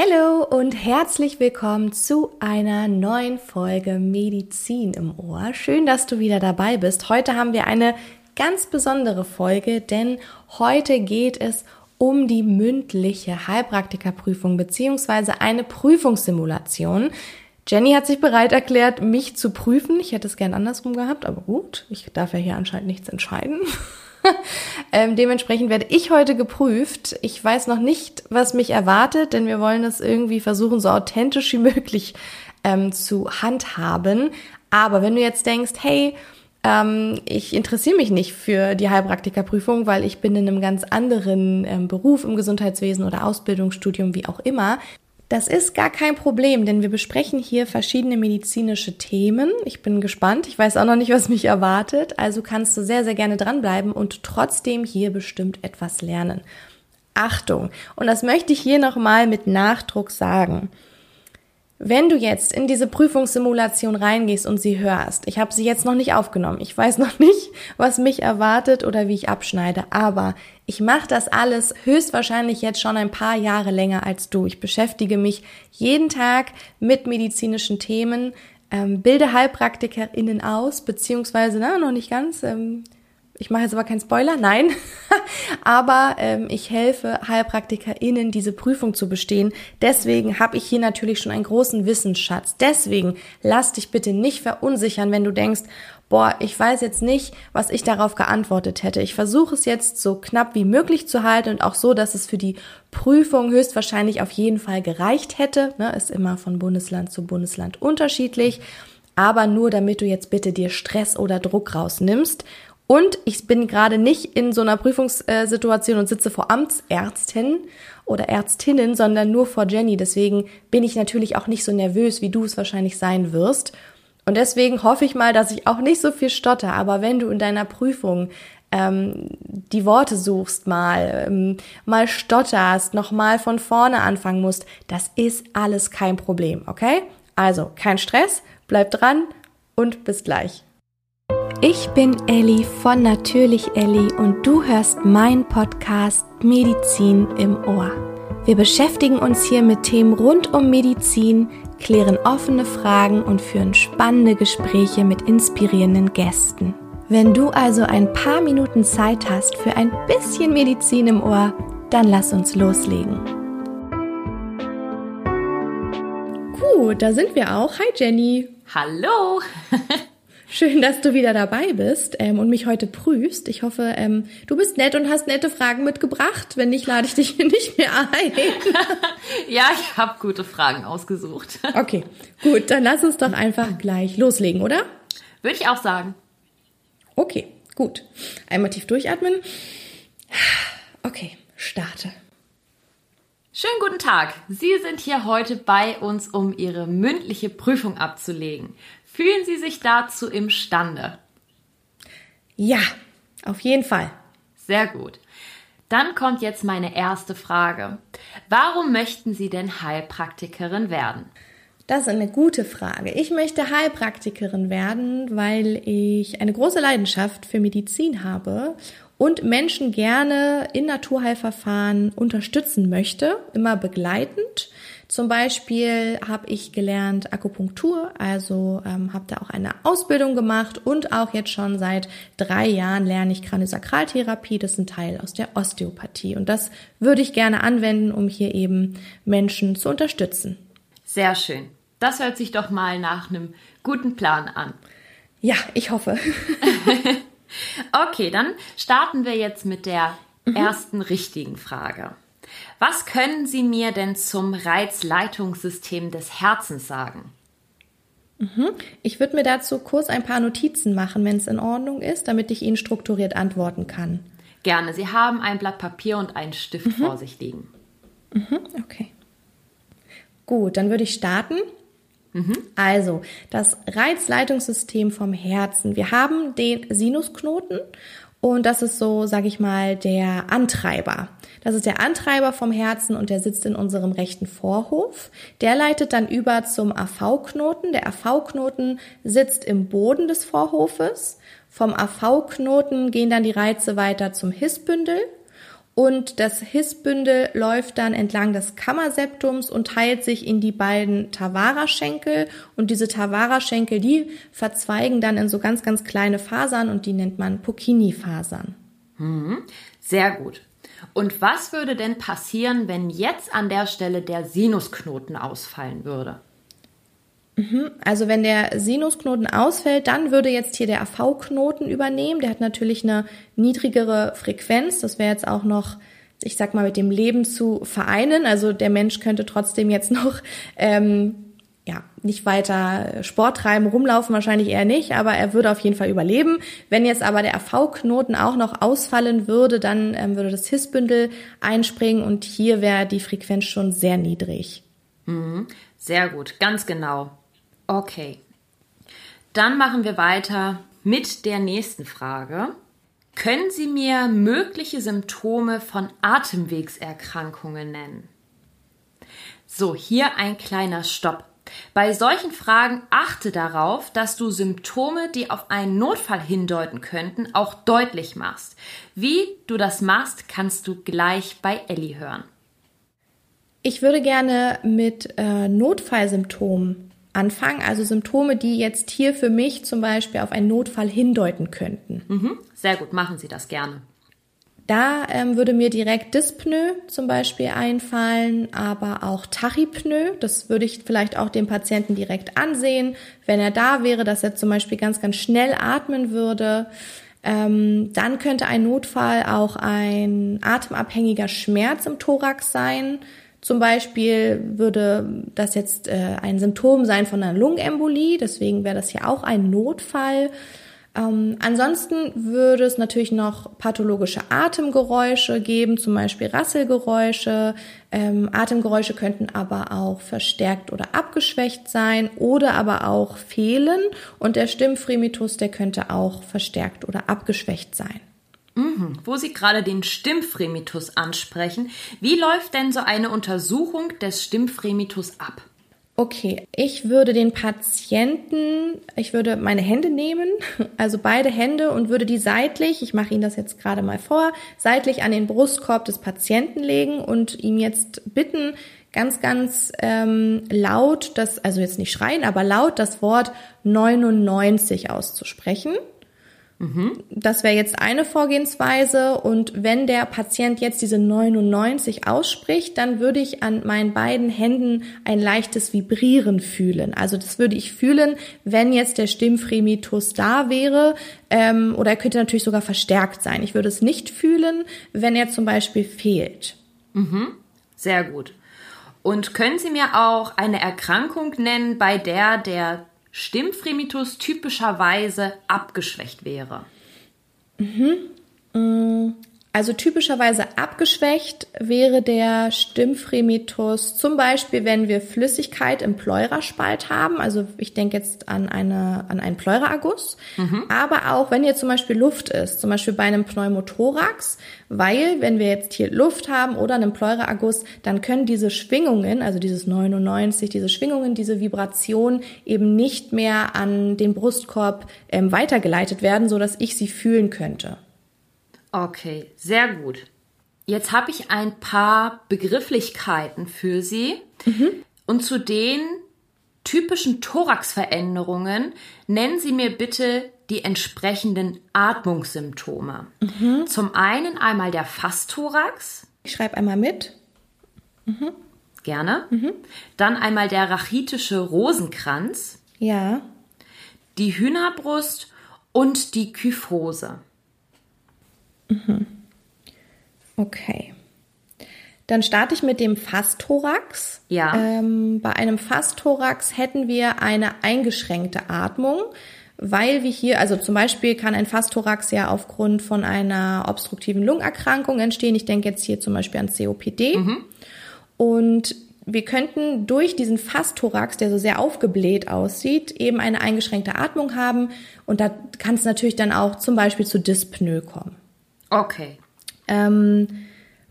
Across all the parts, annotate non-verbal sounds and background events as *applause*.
Hallo und herzlich willkommen zu einer neuen Folge Medizin im Ohr. Schön, dass du wieder dabei bist. Heute haben wir eine ganz besondere Folge, denn heute geht es um die mündliche Heilpraktikerprüfung beziehungsweise eine Prüfungssimulation. Jenny hat sich bereit erklärt, mich zu prüfen. Ich hätte es gern andersrum gehabt, aber gut, ich darf ja hier anscheinend nichts entscheiden. *laughs* *laughs* ähm, dementsprechend werde ich heute geprüft. Ich weiß noch nicht, was mich erwartet, denn wir wollen es irgendwie versuchen, so authentisch wie *laughs* möglich ähm, zu handhaben. Aber wenn du jetzt denkst, hey, ähm, ich interessiere mich nicht für die Heilpraktikerprüfung, weil ich bin in einem ganz anderen ähm, Beruf im Gesundheitswesen oder Ausbildungsstudium, wie auch immer, das ist gar kein Problem, denn wir besprechen hier verschiedene medizinische Themen. Ich bin gespannt. Ich weiß auch noch nicht, was mich erwartet. Also kannst du sehr, sehr gerne dranbleiben und trotzdem hier bestimmt etwas lernen. Achtung! Und das möchte ich hier nochmal mit Nachdruck sagen. Wenn du jetzt in diese Prüfungssimulation reingehst und sie hörst, ich habe sie jetzt noch nicht aufgenommen, ich weiß *laughs* noch nicht, was mich erwartet oder wie ich abschneide, aber ich mache das alles höchstwahrscheinlich jetzt schon ein paar Jahre länger als du. Ich beschäftige mich jeden Tag mit medizinischen Themen, ähm, bilde HeilpraktikerInnen aus, beziehungsweise, na, noch nicht ganz, ähm, ich mache jetzt aber keinen Spoiler, nein, *laughs* aber ähm, ich helfe HeilpraktikerInnen, diese Prüfung zu bestehen. Deswegen habe ich hier natürlich schon einen großen Wissensschatz. Deswegen lass dich bitte nicht verunsichern, wenn du denkst, boah, ich weiß jetzt nicht, was ich darauf geantwortet hätte. Ich versuche es jetzt so knapp wie möglich zu halten und auch so, dass es für die Prüfung höchstwahrscheinlich auf jeden Fall gereicht hätte. Ne, ist immer von Bundesland zu Bundesland unterschiedlich. Aber nur damit du jetzt bitte dir Stress oder Druck rausnimmst und ich bin gerade nicht in so einer Prüfungssituation und sitze vor Amtsärzten oder Ärztinnen, sondern nur vor Jenny. Deswegen bin ich natürlich auch nicht so nervös, wie du es wahrscheinlich sein wirst. Und deswegen hoffe ich mal, dass ich auch nicht so viel stotter. Aber wenn du in deiner Prüfung ähm, die Worte suchst mal, ähm, mal stotterst, nochmal von vorne anfangen musst, das ist alles kein Problem, okay? Also kein Stress, bleib dran und bis gleich. Ich bin Elli von Natürlich Elli und du hörst meinen Podcast Medizin im Ohr. Wir beschäftigen uns hier mit Themen rund um Medizin, klären offene Fragen und führen spannende Gespräche mit inspirierenden Gästen. Wenn du also ein paar Minuten Zeit hast für ein bisschen Medizin im Ohr, dann lass uns loslegen. Gut, da sind wir auch. Hi Jenny. Hallo. *laughs* Schön, dass du wieder dabei bist ähm, und mich heute prüfst. Ich hoffe, ähm, du bist nett und hast nette Fragen mitgebracht. Wenn nicht, lade ich dich hier *laughs* nicht mehr ein. *laughs* ja, ich habe gute Fragen ausgesucht. *laughs* okay, gut, dann lass uns doch einfach gleich loslegen, oder? Würde ich auch sagen. Okay, gut. Einmal tief durchatmen. Okay, starte. Schönen guten Tag. Sie sind hier heute bei uns, um Ihre mündliche Prüfung abzulegen. Fühlen Sie sich dazu imstande? Ja, auf jeden Fall. Sehr gut. Dann kommt jetzt meine erste Frage. Warum möchten Sie denn Heilpraktikerin werden? Das ist eine gute Frage. Ich möchte Heilpraktikerin werden, weil ich eine große Leidenschaft für Medizin habe und Menschen gerne in Naturheilverfahren unterstützen möchte, immer begleitend. Zum Beispiel habe ich gelernt Akupunktur, also ähm, habe da auch eine Ausbildung gemacht und auch jetzt schon seit drei Jahren lerne ich Kraniosakraltherapie. Das ist ein Teil aus der Osteopathie und das würde ich gerne anwenden, um hier eben Menschen zu unterstützen. Sehr schön. Das hört sich doch mal nach einem guten Plan an. Ja, ich hoffe. *laughs* okay, dann starten wir jetzt mit der mhm. ersten richtigen Frage. Was können Sie mir denn zum Reizleitungssystem des Herzens sagen? Mhm. Ich würde mir dazu kurz ein paar Notizen machen, wenn es in Ordnung ist, damit ich Ihnen strukturiert antworten kann. Gerne. Sie haben ein Blatt Papier und einen Stift mhm. vor sich liegen. Mhm. Okay. Gut, dann würde ich starten. Mhm. Also, das Reizleitungssystem vom Herzen. Wir haben den Sinusknoten und das ist so, sage ich mal, der Antreiber. Das ist der Antreiber vom Herzen und der sitzt in unserem rechten Vorhof. Der leitet dann über zum AV-Knoten. Der AV-Knoten sitzt im Boden des Vorhofes. Vom AV-Knoten gehen dann die Reize weiter zum Hissbündel. und das Hissbündel läuft dann entlang des Kammerseptums und teilt sich in die beiden Tavara-Schenkel und diese Tavara-Schenkel, die verzweigen dann in so ganz, ganz kleine Fasern und die nennt man Pocchini-Fasern. Mhm. Sehr gut. Und was würde denn passieren, wenn jetzt an der Stelle der Sinusknoten ausfallen würde? Mhm. Also wenn der Sinusknoten ausfällt, dann würde jetzt hier der AV-Knoten übernehmen. Der hat natürlich eine niedrigere Frequenz. Das wäre jetzt auch noch, ich sag mal, mit dem Leben zu vereinen. Also der Mensch könnte trotzdem jetzt *laughs* noch ähm, ja, nicht weiter Sport treiben, rumlaufen wahrscheinlich eher nicht, aber er würde auf jeden Fall überleben. Wenn jetzt aber der AV-Knoten auch noch ausfallen würde, dann ähm, würde das Hissbündel einspringen und hier wäre die Frequenz schon sehr niedrig. Mhm. Sehr gut, ganz genau. Okay. Dann machen wir weiter mit der nächsten Frage. Können Sie mir mögliche Symptome von Atemwegserkrankungen nennen? So, hier ein kleiner Stopp. Bei solchen Fragen achte darauf, dass du Symptome, die auf einen Notfall hindeuten könnten, auch deutlich machst. Wie du das machst, kannst du gleich bei Ellie hören. Ich würde gerne mit äh, Notfallsymptomen anfangen, also Symptome, die jetzt hier für mich zum Beispiel auf einen Notfall hindeuten könnten. Mhm, sehr gut, machen Sie das gerne. Da ähm, würde mir direkt Dyspnoe zum Beispiel einfallen, aber auch Tachypnoe. Das würde ich vielleicht auch dem Patienten direkt ansehen, wenn er da wäre, dass er zum Beispiel ganz, ganz schnell atmen würde. Ähm, dann könnte ein Notfall auch ein atemabhängiger Schmerz im Thorax sein. Zum Beispiel würde das jetzt äh, ein Symptom sein von einer Lungenembolie, deswegen wäre das hier auch ein Notfall. Ähm, ansonsten würde es natürlich noch pathologische Atemgeräusche geben, zum Beispiel Rasselgeräusche. Ähm, Atemgeräusche könnten aber auch verstärkt oder abgeschwächt sein oder aber auch fehlen. Und der Stimmfremitus, der könnte auch verstärkt oder abgeschwächt sein. Mhm. Wo Sie gerade den Stimmfremitus ansprechen, wie läuft denn so eine Untersuchung des Stimmfremitus ab? Okay, ich würde den Patienten, ich würde meine Hände nehmen, *laughs* also beide Hände und würde die seitlich, ich mache Ihnen das jetzt gerade mal vor, seitlich an den Brustkorb des Patienten legen und ihm jetzt bitten, ganz, ganz ähm, laut, das, also jetzt nicht schreien, aber laut das Wort 99 auszusprechen. Das wäre jetzt eine Vorgehensweise. Und wenn der Patient jetzt diese 99 ausspricht, dann würde ich an meinen beiden Händen ein leichtes Vibrieren fühlen. Also das würde ich fühlen, wenn jetzt der Stimmfremitus da wäre. Ähm, oder er könnte natürlich sogar verstärkt sein. Ich würde es nicht fühlen, wenn er zum Beispiel fehlt. Mhm. Sehr gut. Und können Sie mir auch eine Erkrankung nennen, bei der der Stimmfremitus typischerweise abgeschwächt wäre? Mhm. Also typischerweise abgeschwächt wäre der Stimmfremitus zum Beispiel, wenn wir Flüssigkeit im Pleuraspalt haben. Also ich denke jetzt an, eine, an einen Pleuraerguss. Mhm. Aber auch wenn hier zum Beispiel Luft ist, zum Beispiel bei einem Pneumothorax, weil wenn wir jetzt hier Luft haben oder einen Pleuraerguss, dann können diese Schwingungen, also dieses 99, diese Schwingungen, diese Vibration eben nicht mehr an den Brustkorb ähm, weitergeleitet werden, so dass ich sie fühlen könnte. Okay, sehr gut. Jetzt habe ich ein paar Begrifflichkeiten für Sie. Mhm. Und zu den typischen Thoraxveränderungen nennen Sie mir bitte die entsprechenden Atmungssymptome. Mhm. Zum einen einmal der Fastthorax. Ich schreibe einmal mit. Mhm. Gerne. Mhm. Dann einmal der rachitische Rosenkranz. Ja. Die Hühnerbrust und die Kyphose. Mhm. Okay. Dann starte ich mit dem Fastthorax. Ja. Ähm, bei einem Fastthorax hätten wir eine eingeschränkte Atmung, weil wir hier, also zum Beispiel kann ein Fastthorax ja aufgrund von einer obstruktiven Lungenerkrankung entstehen. Ich denke jetzt hier zum Beispiel an COPD. Mhm. Und wir könnten durch diesen Fastthorax, der so sehr aufgebläht aussieht, eben eine eingeschränkte Atmung haben. Und da kann es natürlich dann auch zum Beispiel zu Dyspnoe kommen. Okay. Ähm,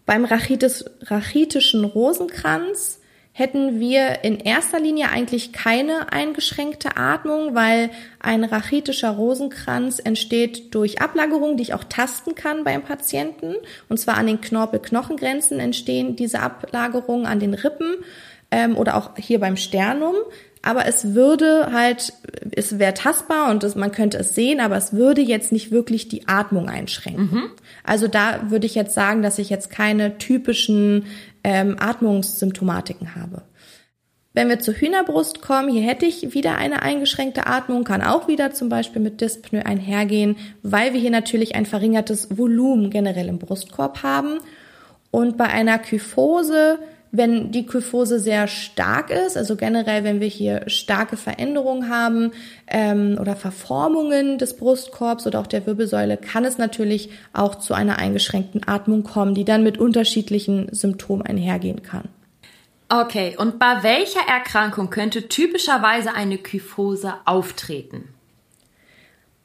beim Rachitis, rachitischen Rosenkranz hätten wir in erster Linie eigentlich keine eingeschränkte Atmung, weil ein rachitischer Rosenkranz entsteht durch Ablagerung, die ich auch tasten kann beim Patienten. Und zwar an den Knorpel-Knochengrenzen entstehen diese Ablagerungen an den Rippen ähm, oder auch hier beim Sternum. Aber es würde halt, es wäre tastbar und es, man könnte es sehen, aber es würde jetzt nicht wirklich die Atmung einschränken. Mhm. Also da würde ich jetzt sagen, dass ich jetzt keine typischen ähm, Atmungssymptomatiken habe. Wenn wir zur Hühnerbrust kommen, hier hätte ich wieder eine eingeschränkte Atmung, kann auch wieder zum Beispiel mit Dyspnoe einhergehen, weil wir hier natürlich ein verringertes Volumen generell im Brustkorb haben. Und bei einer Kyphose wenn die Kyphose sehr stark ist, also generell, wenn wir hier starke Veränderungen haben ähm, oder Verformungen des Brustkorbs oder auch der Wirbelsäule, kann es natürlich auch zu einer eingeschränkten Atmung kommen, die dann mit unterschiedlichen Symptomen einhergehen kann. Okay, und bei welcher Erkrankung könnte typischerweise eine Kyphose auftreten?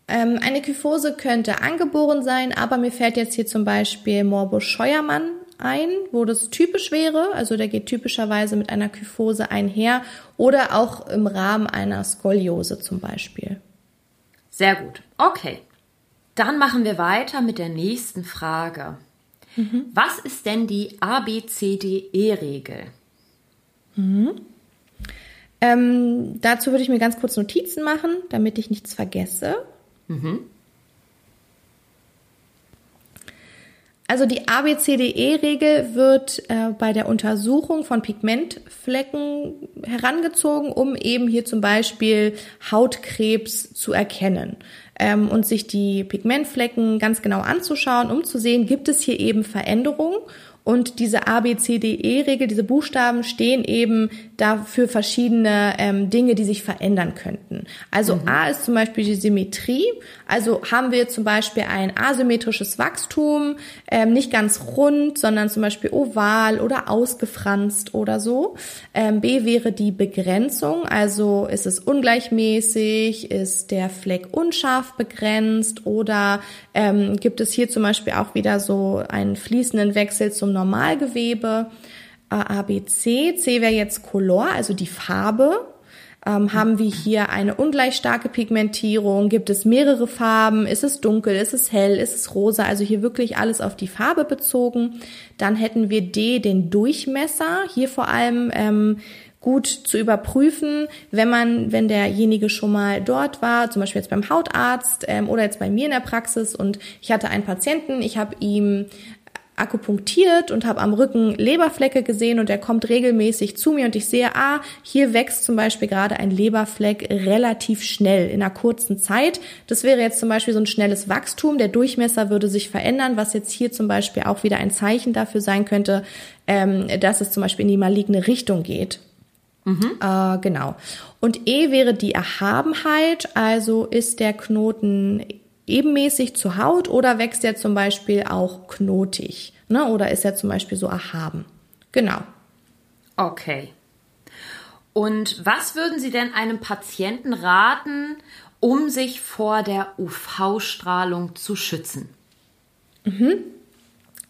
Ähm, eine Kyphose könnte angeboren sein, aber mir fällt jetzt hier zum Beispiel Morbus Scheuermann ein, wo das typisch wäre. Also der geht typischerweise mit einer Kyphose einher oder auch im Rahmen einer Skoliose zum Beispiel. Sehr gut. Okay. Dann machen wir weiter mit der nächsten Frage. Mhm. Was ist denn die ABCDE-Regel? Mhm. Ähm, dazu würde ich mir ganz kurz Notizen machen, damit ich nichts vergesse. Mhm. Also die ABCDE-Regel wird äh, bei der Untersuchung von Pigmentflecken herangezogen, um eben hier zum Beispiel Hautkrebs zu erkennen. Ähm, und sich die Pigmentflecken ganz genau anzuschauen, um zu sehen, gibt es hier eben Veränderungen und diese A, B, C, D, E-Regel, diese Buchstaben stehen eben dafür verschiedene ähm, Dinge, die sich verändern könnten. Also mhm. A ist zum Beispiel die Symmetrie. Also haben wir zum Beispiel ein asymmetrisches Wachstum, ähm, nicht ganz rund, sondern zum Beispiel oval oder ausgefranst oder so. Ähm, B wäre die Begrenzung. Also ist es ungleichmäßig, ist der Fleck unscharf begrenzt oder ähm, gibt es hier zum Beispiel auch wieder so einen fließenden Wechsel zum Normalgewebe. A, B, C. C wäre jetzt Color, also die Farbe. Ähm, haben wir hier eine ungleich starke Pigmentierung? Gibt es mehrere Farben? Ist es dunkel? Ist es hell? Ist es rosa? Also hier wirklich alles auf die Farbe bezogen. Dann hätten wir D, den Durchmesser. Hier vor allem ähm, gut zu überprüfen, wenn man, wenn derjenige schon mal dort war, zum Beispiel jetzt beim Hautarzt ähm, oder jetzt bei mir in der Praxis und ich hatte einen Patienten, ich habe ihm akupunktiert und habe am Rücken Leberflecke gesehen und er kommt regelmäßig zu mir und ich sehe, ah, hier wächst zum Beispiel gerade ein Leberfleck relativ schnell in einer kurzen Zeit. Das wäre jetzt zum Beispiel so ein schnelles Wachstum. Der Durchmesser würde sich verändern, was jetzt hier zum Beispiel auch wieder ein Zeichen dafür sein könnte, ähm, dass es zum Beispiel in die maligne Richtung geht. Mhm. Äh, genau. Und E wäre die Erhabenheit, also ist der Knoten ebenmäßig zur Haut oder wächst er zum Beispiel auch knotig? Ne? Oder ist er zum Beispiel so erhaben? Genau. Okay. Und was würden Sie denn einem Patienten raten, um sich vor der UV-Strahlung zu schützen? Mhm.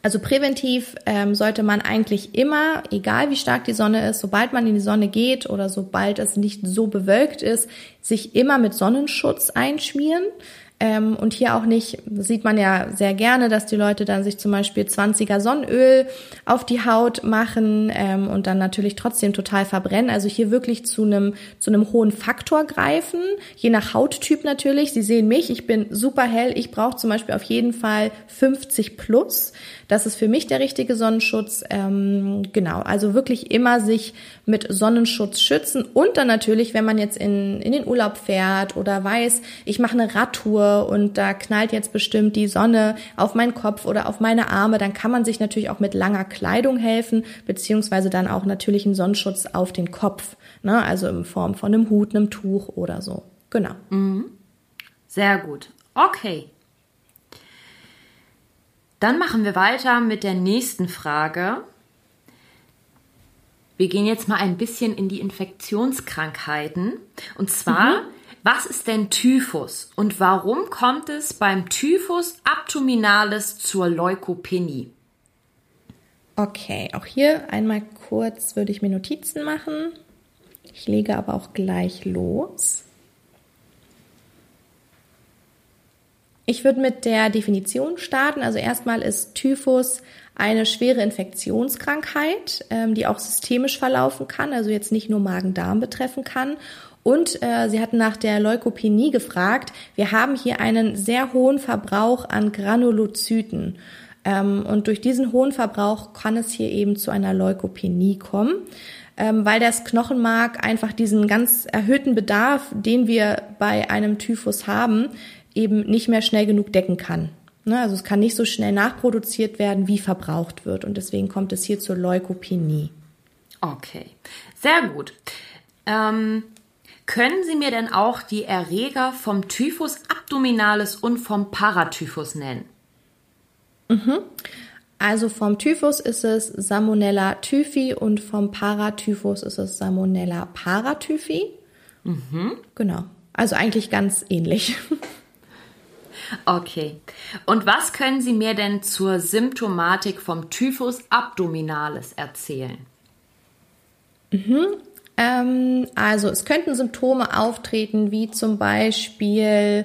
Also präventiv ähm, sollte man eigentlich immer, egal wie stark die Sonne ist, sobald man in die Sonne geht oder sobald es nicht so bewölkt ist, sich immer mit Sonnenschutz einschmieren. Ähm, und hier auch nicht, sieht man ja sehr gerne, dass die Leute dann sich zum Beispiel 20er Sonnenöl auf die Haut machen ähm, und dann natürlich trotzdem total verbrennen. Also hier wirklich zu einem, zu einem hohen Faktor greifen, je nach Hauttyp natürlich. Sie sehen mich, ich bin super hell. Ich brauche zum Beispiel auf jeden Fall 50 plus. Das ist für mich der richtige Sonnenschutz. Ähm, genau, also wirklich immer sich mit Sonnenschutz schützen und dann natürlich, wenn man jetzt in, in den Urlaub fährt oder weiß, ich mache eine Radtour und da knallt jetzt bestimmt die Sonne auf meinen Kopf oder auf meine Arme, dann kann man sich natürlich auch mit langer Kleidung helfen, beziehungsweise dann auch natürlich einen Sonnenschutz auf den Kopf, ne? also in Form von einem Hut, einem Tuch oder so. Genau. Mhm. Sehr gut. Okay, dann machen wir weiter mit der nächsten Frage. Wir gehen jetzt mal ein bisschen in die Infektionskrankheiten. Und zwar, mhm. was ist denn Typhus und warum kommt es beim Typhus abdominalis zur Leukopenie? Okay, auch hier einmal kurz würde ich mir Notizen machen. Ich lege aber auch gleich los. Ich würde mit der Definition starten. Also erstmal ist Typhus eine schwere Infektionskrankheit, ähm, die auch systemisch verlaufen kann, also jetzt nicht nur Magen-Darm betreffen kann. Und äh, Sie hatten nach der Leukopenie gefragt. Wir haben hier einen sehr hohen Verbrauch an Granulozyten. Ähm, und durch diesen hohen Verbrauch kann es hier eben zu einer Leukopenie kommen, ähm, weil das Knochenmark einfach diesen ganz erhöhten Bedarf, den wir bei einem Typhus haben, eben nicht mehr schnell genug decken kann. Ne, also es kann nicht so schnell nachproduziert werden, wie verbraucht wird. Und deswegen kommt es hier zur Leukopenie. Okay, sehr gut. Ähm, können Sie mir denn auch die Erreger vom Typhus abdominalis und vom Paratyphus nennen? Mhm. Also vom Typhus ist es Salmonella typhi und vom Paratyphus ist es Salmonella paratyphi. Mhm. Genau. Also eigentlich ganz ähnlich. *laughs* Okay. Und was können Sie mir denn zur Symptomatik vom Typhus abdominalis erzählen? Mhm. Ähm, also es könnten Symptome auftreten, wie zum Beispiel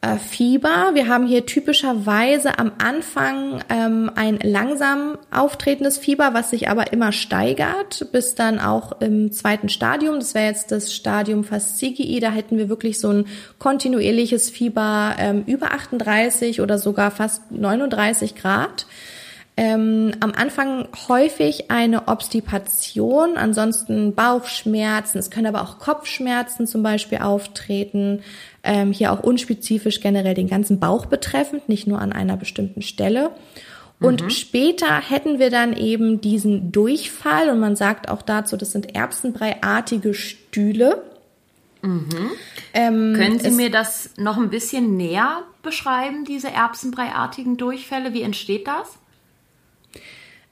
äh, Fieber. Wir haben hier typischerweise am Anfang ähm, ein langsam auftretendes Fieber, was sich aber immer steigert, bis dann auch im zweiten Stadium, das wäre jetzt das Stadium Fascicii, da hätten wir wirklich so ein kontinuierliches Fieber ähm, über 38 oder sogar fast 39 Grad. Ähm, am Anfang häufig eine Obstipation, ansonsten Bauchschmerzen, es können aber auch Kopfschmerzen zum Beispiel auftreten, ähm, hier auch unspezifisch generell den ganzen Bauch betreffend, nicht nur an einer bestimmten Stelle. Und mhm. später hätten wir dann eben diesen Durchfall und man sagt auch dazu, das sind erbsenbreiartige Stühle. Mhm. Ähm, Können Sie mir das noch ein bisschen näher beschreiben, diese erbsenbreiartigen Durchfälle? Wie entsteht das?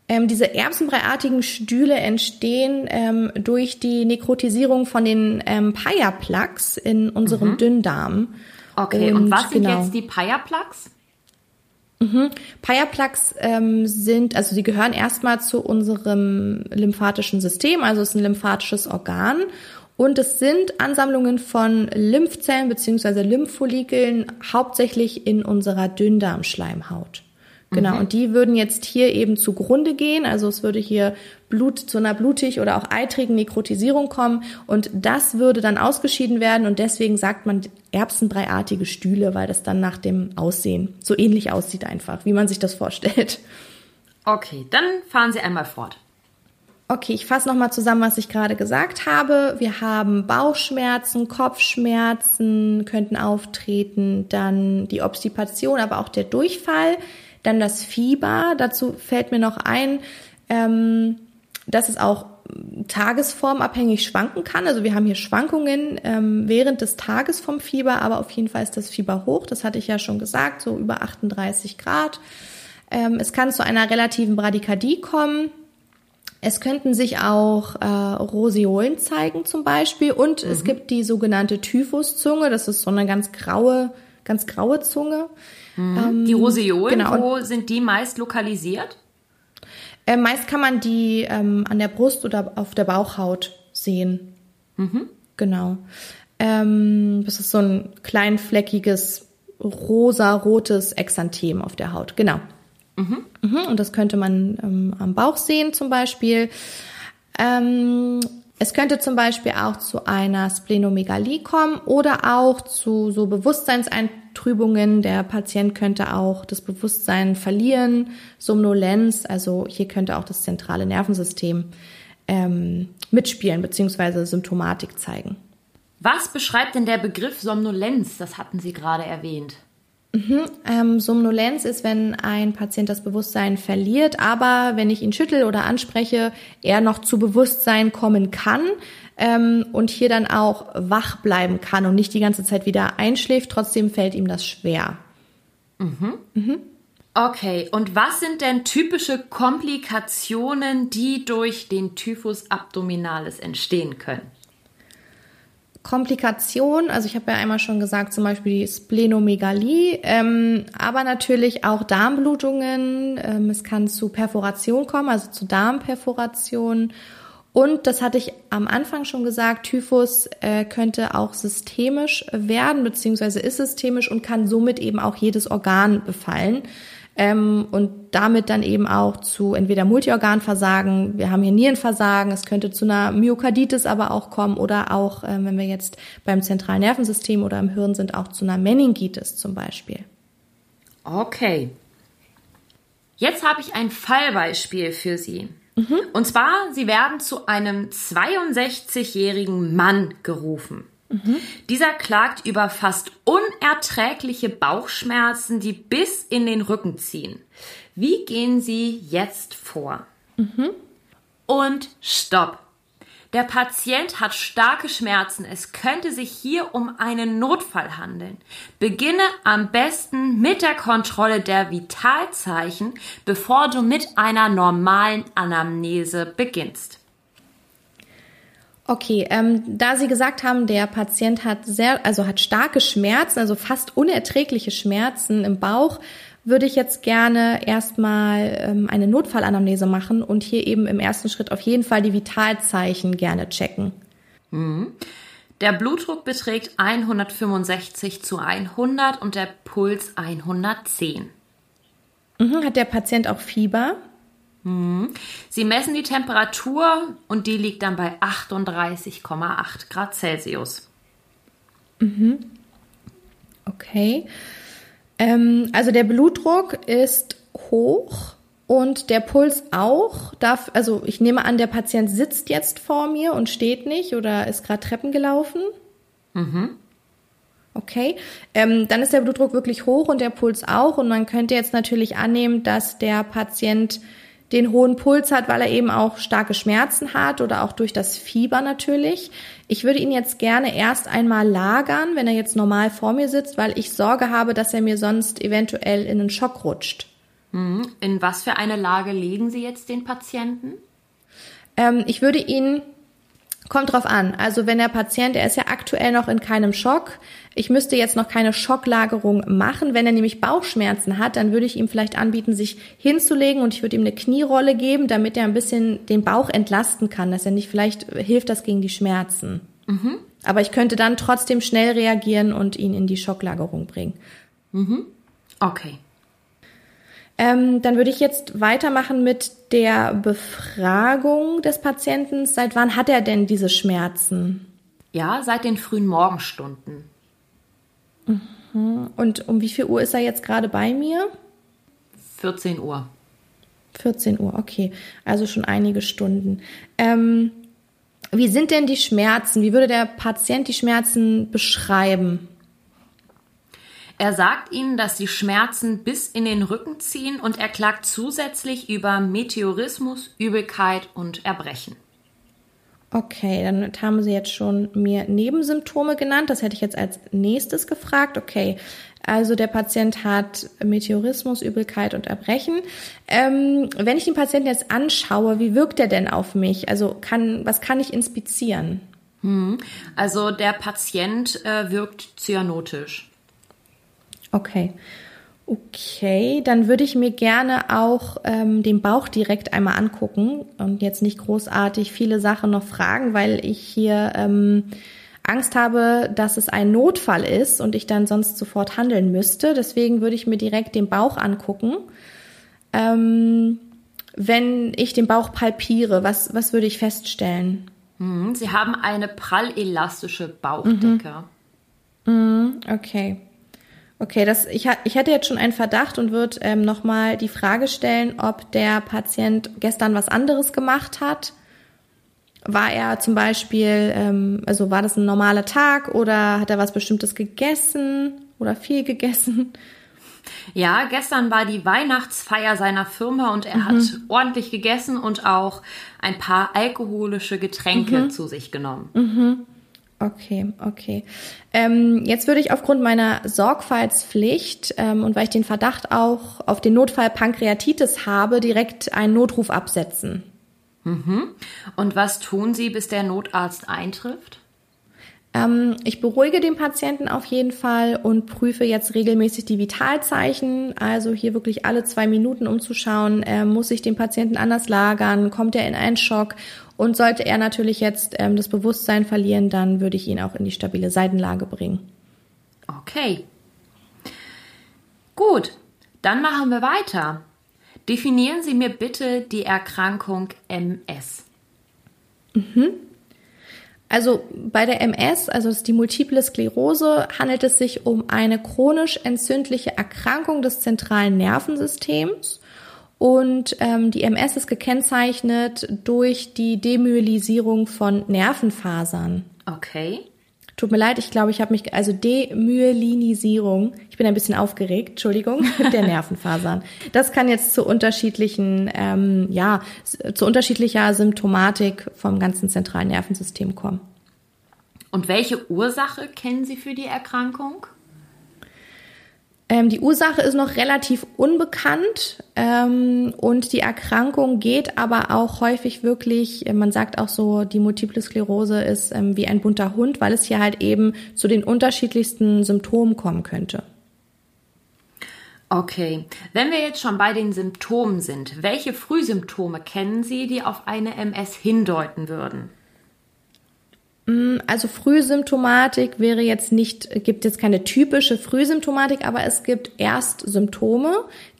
Ähm, diese erbsenbreiartigen Stühle entstehen ähm, durch die Nekrotisierung von den ähm, Paya-Plaques in unserem mhm. Dünndarm. Okay, und, und was sind genau. jetzt die Paya-Plaques? Mhm. Paya-Plaques ähm, sind, also sie gehören erstmal zu unserem lymphatischen System, also es ist ein lymphatisches Organ. Und es sind Ansammlungen von Lymphzellen beziehungsweise Lymphfollikeln, hauptsächlich in unserer Dünndarmschleimhaut. Genau, mhm. und die würden jetzt hier eben zugrunde gehen. Also es würde hier Blut zu einer blutig oder auch eitrigen Nekrotisierung kommen und das würde dann ausgeschieden werden und deswegen sagt man erbsenbreiartige Stühle, weil das dann nach dem Aussehen so ähnlich aussieht einfach, wie man sich das vorstellt. Okay, dann fahren Sie einmal fort. Okay, ich fasse nochmal zusammen, was ich gerade gesagt habe. Wir haben Bauchschmerzen, Kopfschmerzen könnten auftreten, dann die Obstipation, aber auch der Durchfall. Dann das Fieber. Dazu fällt mir noch ein, ähm, dass es auch tagesformabhängig schwanken kann. Also wir haben hier Schwankungen ähm, während des Tages vom Fieber, aber auf jeden Fall ist das Fieber hoch. Das hatte ich ja schon gesagt, so über 38 Grad. Ähm, es kann zu einer relativen Bradykardie kommen. Es könnten sich auch äh, Roseolen zeigen zum Beispiel und mhm. es gibt die sogenannte Typhuszunge. Das ist so eine ganz graue, ganz graue Zunge. Mhm. Ähm, die Roseolen, genau. wo sind die meist lokalisiert? Äh, meist kann man die ähm, an der Brust oder auf der Bauchhaut sehen. Mhm. Genau. Ähm, das ist so ein kleinfleckiges rosa-rotes Exanthem auf der Haut. Genau. Mhm. Mhm, und das könnte man ähm, am Bauch sehen zum Beispiel. Ähm, es könnte zum Beispiel auch zu einer Splenomegalie kommen oder auch zu so Bewusstseinseintrübungen. Der Patient könnte auch das Bewusstsein verlieren, Somnolenz, also hier könnte auch das zentrale Nervensystem ähm, mitspielen bzw. Symptomatik zeigen. Was beschreibt denn der Begriff Somnolenz? Das hatten Sie gerade erwähnt. Mhm, ähm, Somnolenz ist, wenn ein Patient das Bewusstsein verliert, aber wenn ich ihn schüttel oder anspreche, er noch zu Bewusstsein kommen kann ähm, und hier dann auch wach bleiben kann und nicht die ganze Zeit wieder einschläft. Trotzdem fällt ihm das schwer. Mhm. Mhm. Okay, und was sind denn typische Komplikationen, die durch den Typhus abdominalis entstehen können? Komplikationen, also ich habe ja einmal schon gesagt, zum Beispiel die Splenomegalie, ähm, aber natürlich auch Darmblutungen. Ähm, es kann zu Perforation kommen, also zu Darmperforation. Und das hatte ich am Anfang schon gesagt, Typhus äh, könnte auch systemisch werden, beziehungsweise ist systemisch und kann somit eben auch jedes Organ befallen ähm, und damit dann eben auch zu entweder Multiorganversagen, wir haben hier Nierenversagen, es könnte zu einer Myokarditis aber auch kommen oder auch, äh, wenn wir jetzt beim zentralen Nervensystem oder im Hirn sind, auch zu einer Meningitis zum Beispiel. Okay. Jetzt habe ich ein Fallbeispiel für Sie. Mhm. Und zwar, Sie werden zu einem 62-jährigen Mann gerufen. Mhm. Dieser klagt über fast unerträgliche Bauchschmerzen, die bis in den Rücken ziehen. Wie gehen Sie jetzt vor? Mhm. Und stopp. Der Patient hat starke Schmerzen. Es könnte sich hier um einen Notfall handeln. Beginne am besten mit der Kontrolle der Vitalzeichen, bevor du mit einer normalen Anamnese beginnst. Okay, ähm, da Sie gesagt haben, der Patient hat sehr, also hat starke Schmerzen, also fast unerträgliche Schmerzen im Bauch, würde ich jetzt gerne erstmal ähm, eine Notfallanamnese machen und hier eben im ersten Schritt auf jeden Fall die Vitalzeichen gerne checken. Mhm. Der Blutdruck beträgt 165 zu 100 und der Puls 110. Mhm. Hat der Patient auch Fieber? Mhm. Sie messen die Temperatur und die liegt dann bei 38,8 Grad Celsius. Mhm. Okay. Ähm, also der Blutdruck ist hoch und der Puls auch. Darf, also ich nehme an, der Patient sitzt jetzt vor mir und steht nicht oder ist gerade Treppen gelaufen. Mhm. Okay, ähm, dann ist der Blutdruck wirklich hoch und der Puls auch. Und man könnte jetzt natürlich annehmen, dass der Patient den hohen Puls hat, weil er eben auch starke Schmerzen hat oder auch durch das Fieber natürlich. Ich würde ihn jetzt gerne erst einmal lagern, wenn er jetzt normal vor mir sitzt, weil ich Sorge habe, dass er mir sonst eventuell in einen Schock rutscht. Mhm. In was für eine Lage legen Sie jetzt den Patienten? Ähm, ich würde ihn Kommt drauf an. Also wenn der Patient, er ist ja aktuell noch in keinem Schock, ich müsste jetzt noch keine Schocklagerung machen. Wenn er nämlich Bauchschmerzen hat, dann würde ich ihm vielleicht anbieten, sich hinzulegen und ich würde ihm eine Knierolle geben, damit er ein bisschen den Bauch entlasten kann, dass er nicht, vielleicht hilft das gegen die Schmerzen. Mhm. Aber ich könnte dann trotzdem schnell reagieren und ihn in die Schocklagerung bringen. Mhm. Okay. Ähm, dann würde ich jetzt weitermachen mit der Befragung des Patienten. Seit wann hat er denn diese Schmerzen? Ja, seit den frühen Morgenstunden. Mhm. Und um wie viel Uhr ist er jetzt gerade bei mir? 14 Uhr. 14 Uhr, okay. Also schon einige Stunden. Ähm, wie sind denn die Schmerzen? Wie würde der Patient die Schmerzen beschreiben? Er sagt ihnen, dass die Schmerzen bis in den Rücken ziehen und er klagt zusätzlich über Meteorismus, Übelkeit und Erbrechen. Okay, dann haben Sie jetzt schon mir Nebensymptome genannt. Das hätte ich jetzt als nächstes gefragt. Okay, also der Patient hat Meteorismus, Übelkeit und Erbrechen. Ähm, wenn ich den Patienten jetzt anschaue, wie wirkt er denn auf mich? Also kann, was kann ich inspizieren? Hm, also der Patient äh, wirkt cyanotisch. Okay. Okay, dann würde ich mir gerne auch ähm, den Bauch direkt einmal angucken und jetzt nicht großartig viele Sachen noch fragen, weil ich hier ähm, Angst habe, dass es ein Notfall ist und ich dann sonst sofort handeln müsste. Deswegen würde ich mir direkt den Bauch angucken. Ähm, wenn ich den Bauch palpiere, was, was würde ich feststellen? Mhm, Sie haben eine prallelastische Bauchdecke. Mhm. Okay. Okay, das, ich, ich hatte jetzt schon einen Verdacht und würde ähm, nochmal die Frage stellen, ob der Patient gestern was anderes gemacht hat. War er zum Beispiel, ähm, also war das ein normaler Tag oder hat er was Bestimmtes gegessen oder viel gegessen? Ja, gestern war die Weihnachtsfeier seiner Firma und er mhm. hat ordentlich gegessen und auch ein paar alkoholische Getränke mhm. zu sich genommen. Mhm. Okay, okay. Ähm, jetzt würde ich aufgrund meiner Sorgfaltspflicht ähm, und weil ich den Verdacht auch auf den Notfall Pankreatitis habe, direkt einen Notruf absetzen. Mhm. Und was tun Sie, bis der Notarzt eintrifft? Ähm, ich beruhige den Patienten auf jeden Fall und prüfe jetzt regelmäßig die Vitalzeichen. Also hier wirklich alle zwei Minuten umzuschauen, äh, muss ich den Patienten anders lagern, kommt er in einen Schock und sollte er natürlich jetzt ähm, das Bewusstsein verlieren, dann würde ich ihn auch in die stabile Seitenlage bringen. Okay. Gut, dann machen wir weiter. Definieren Sie mir bitte die Erkrankung MS. Mhm. Also bei der MS, also die Multiple Sklerose, handelt es sich um eine chronisch entzündliche Erkrankung des zentralen Nervensystems. Und ähm, die MS ist gekennzeichnet durch die Demyelisierung von Nervenfasern. Okay. Tut mir leid, ich glaube, ich habe mich, also Demyelinisierung, ich bin ein bisschen aufgeregt, Entschuldigung, *laughs* der Nervenfasern. Das kann jetzt zu unterschiedlichen, ähm, ja, zu unterschiedlicher Symptomatik vom ganzen zentralen Nervensystem kommen. Und welche Ursache kennen Sie für die Erkrankung? Ähm, die Ursache ist noch relativ unbekannt ähm, und die Erkrankung geht aber auch häufig wirklich, man sagt auch so, die Multiple Sklerose ist ähm, wie ein bunter Hund, weil es hier halt eben zu den unterschiedlichsten Symptomen kommen könnte. Okay, wenn wir jetzt schon bei den Symptomen sind, welche Frühsymptome kennen Sie, die auf eine MS hindeuten würden? Mm, also Frühsymptomatik wäre jetzt nicht, gibt jetzt keine typische Frühsymptomatik, aber es gibt erst Symptome,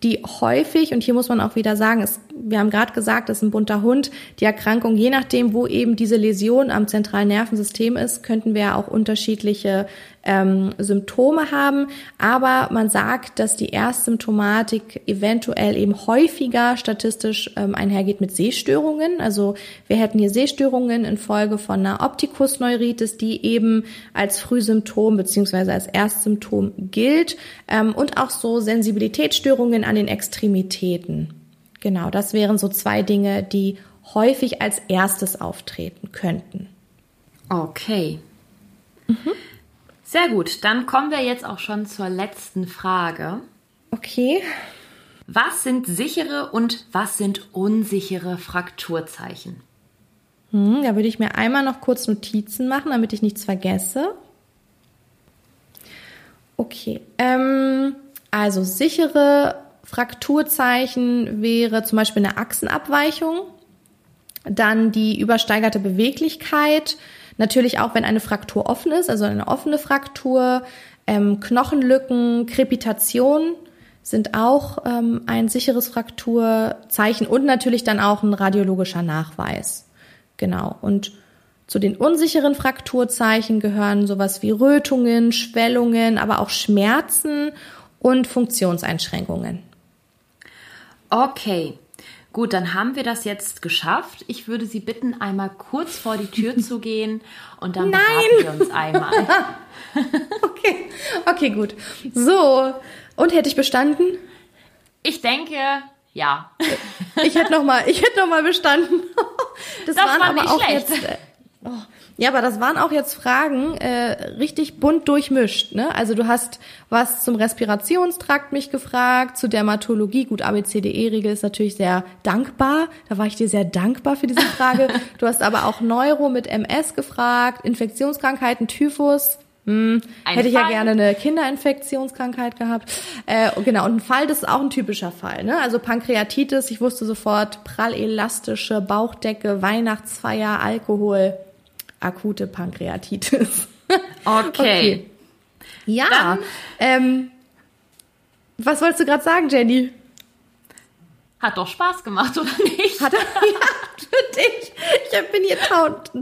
die häufig, und hier muss man auch wieder sagen, es, wir haben gerade gesagt, es ist ein bunter Hund, die Erkrankung, je nachdem, wo eben diese Läsion am zentralen Nervensystem ist, könnten wir auch unterschiedliche ähm, Symptome haben. Aber man sagt, dass die Erstsymptomatik eventuell eben häufiger statistisch ähm, einhergeht mit Sehstörungen. Also wir hätten hier Sehstörungen infolge von einer Optikusneuritis, die eben als Frühsymptom beziehungsweise als Erstsymptom gilt. Ähm, und auch so Sensibilitätsstörungen an den Extremitäten. Genau, das wären so zwei Dinge, die häufig als erstes auftreten könnten. Okay. Mhm. Sehr gut, dann kommen wir jetzt auch schon zur letzten Frage. Okay. Was sind sichere und was sind unsichere Frakturzeichen? Hm, da würde ich mir einmal noch kurz Notizen machen, damit ich nichts vergesse. Okay. Ähm, also sichere Frakturzeichen wäre zum Beispiel eine Achsenabweichung, dann die übersteigerte Beweglichkeit, Natürlich auch, wenn eine Fraktur offen ist, also eine offene Fraktur, ähm, Knochenlücken, Krepitation sind auch ähm, ein sicheres Frakturzeichen und natürlich dann auch ein radiologischer Nachweis. Genau. Und zu den unsicheren Frakturzeichen gehören sowas wie Rötungen, Schwellungen, aber auch Schmerzen und Funktionseinschränkungen. Okay, Gut, dann haben wir das jetzt geschafft. Ich würde Sie bitten, einmal kurz vor die Tür zu gehen und dann Nein. beraten wir uns einmal. *laughs* okay, okay, gut. So, und hätte ich bestanden? Ich denke, ja. Ich hätte noch mal, ich hätte noch mal bestanden. *laughs* Das, das waren war aber auch schlecht. jetzt. Äh, oh, ja, aber das waren auch jetzt Fragen äh, richtig bunt durchmischt. Ne? Also du hast was zum Respirationstrakt mich gefragt, zu Dermatologie. Gut, ABCDE-Regel ist natürlich sehr dankbar. Da war ich dir sehr dankbar für diese Frage. *laughs* du hast aber auch Neuro mit MS gefragt, Infektionskrankheiten, Typhus. Hm, hätte ich Fall. ja gerne eine Kinderinfektionskrankheit gehabt. Äh, genau, und ein Fall, das ist auch ein typischer Fall. Ne? Also Pankreatitis, ich wusste sofort, prallelastische Bauchdecke, Weihnachtsfeier, Alkohol akute Pankreatitis. *laughs* Okay. okay. Ja. ähm, was wolltest du gerade sagen, Jenny? Hat doch Spaß gemacht, oder nicht? Hat, *laughs* ja, für dich. Ich bin hier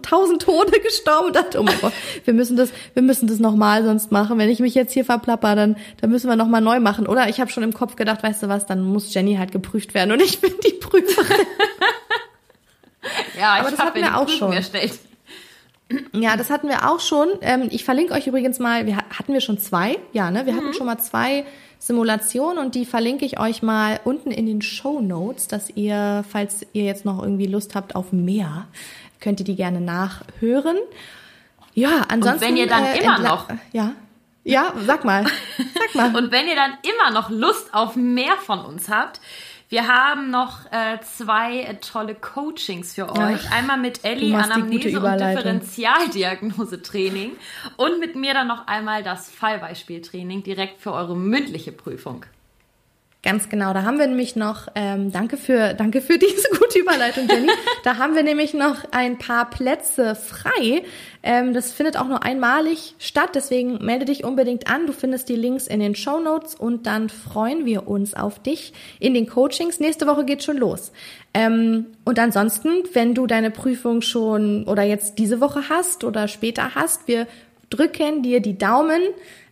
tausend Tode gestorben und dachte, oh mein Gott, wir müssen das, wir müssen das nochmal sonst machen. Wenn ich mich jetzt hier verplapper, dann, dann müssen wir nochmal neu machen. Oder ich habe schon im Kopf gedacht, weißt du was, dann muss Jenny halt geprüft werden und ich bin die Prüferin. *laughs* ja, Aber ich habe mir auch Prüfung schon erstellt. Ja, das hatten wir auch schon. Ähm, ich verlinke euch übrigens mal, wir hatten wir schon zwei, ja, ne? Wir mhm. hatten schon mal zwei Simulationen und die verlinke ich euch mal unten in den Show Notes, dass ihr, falls ihr jetzt noch irgendwie Lust habt auf mehr, könnt ihr die gerne nachhören. Ja, ansonsten. Und wenn ihr dann äh, immer noch. Ja. Ja, sag mal. *laughs* Sag mal. und wenn ihr dann immer noch Lust auf mehr von uns habt, Wir haben noch äh, zwei äh, tolle Coachings für euch. Ach, Einmal mit Ellie Anamnese und Differentialdiagnose-Training und mit mir dann noch einmal das Fallbeispieltraining direkt für eure mündliche Prüfung. Ganz genau, da haben wir nämlich noch, ähm, danke für, danke für *laughs* diese gute Überleitung, Jenny. da haben wir nämlich noch ein paar Plätze frei. Ähm, das findet auch nur einmalig statt, deswegen melde dich unbedingt an. Du findest die Links in den Show Notes und dann freuen wir uns auf dich in den Coachings. Nächste Woche geht schon los. Ähm, und ansonsten, wenn du deine Prüfung schon oder jetzt diese Woche hast oder später hast, wir drücken dir die Daumen.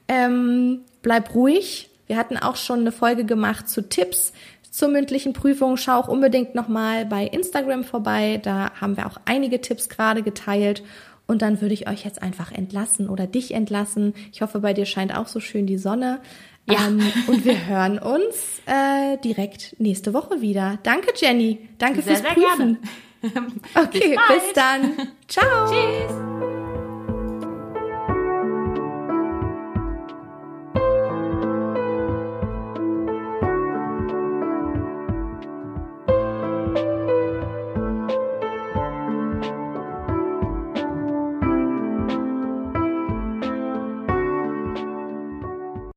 Ähm, bleib ruhig, wir hatten auch schon eine Folge gemacht zu Tipps zur mündlichen Prüfung. Schau auch unbedingt nochmal bei Instagram vorbei. Da haben wir auch einige Tipps gerade geteilt. Und dann würde ich euch jetzt einfach entlassen oder dich entlassen. Ich hoffe, bei dir scheint auch so schön die Sonne. Ja. Ähm, und wir *laughs* hören uns äh, direkt nächste Woche wieder. Danke, Jenny. Danke sehr, fürs sehr Prüfen. Gerne. *laughs* Okay, bis, bis dann. *laughs* Ciao. Tschüss.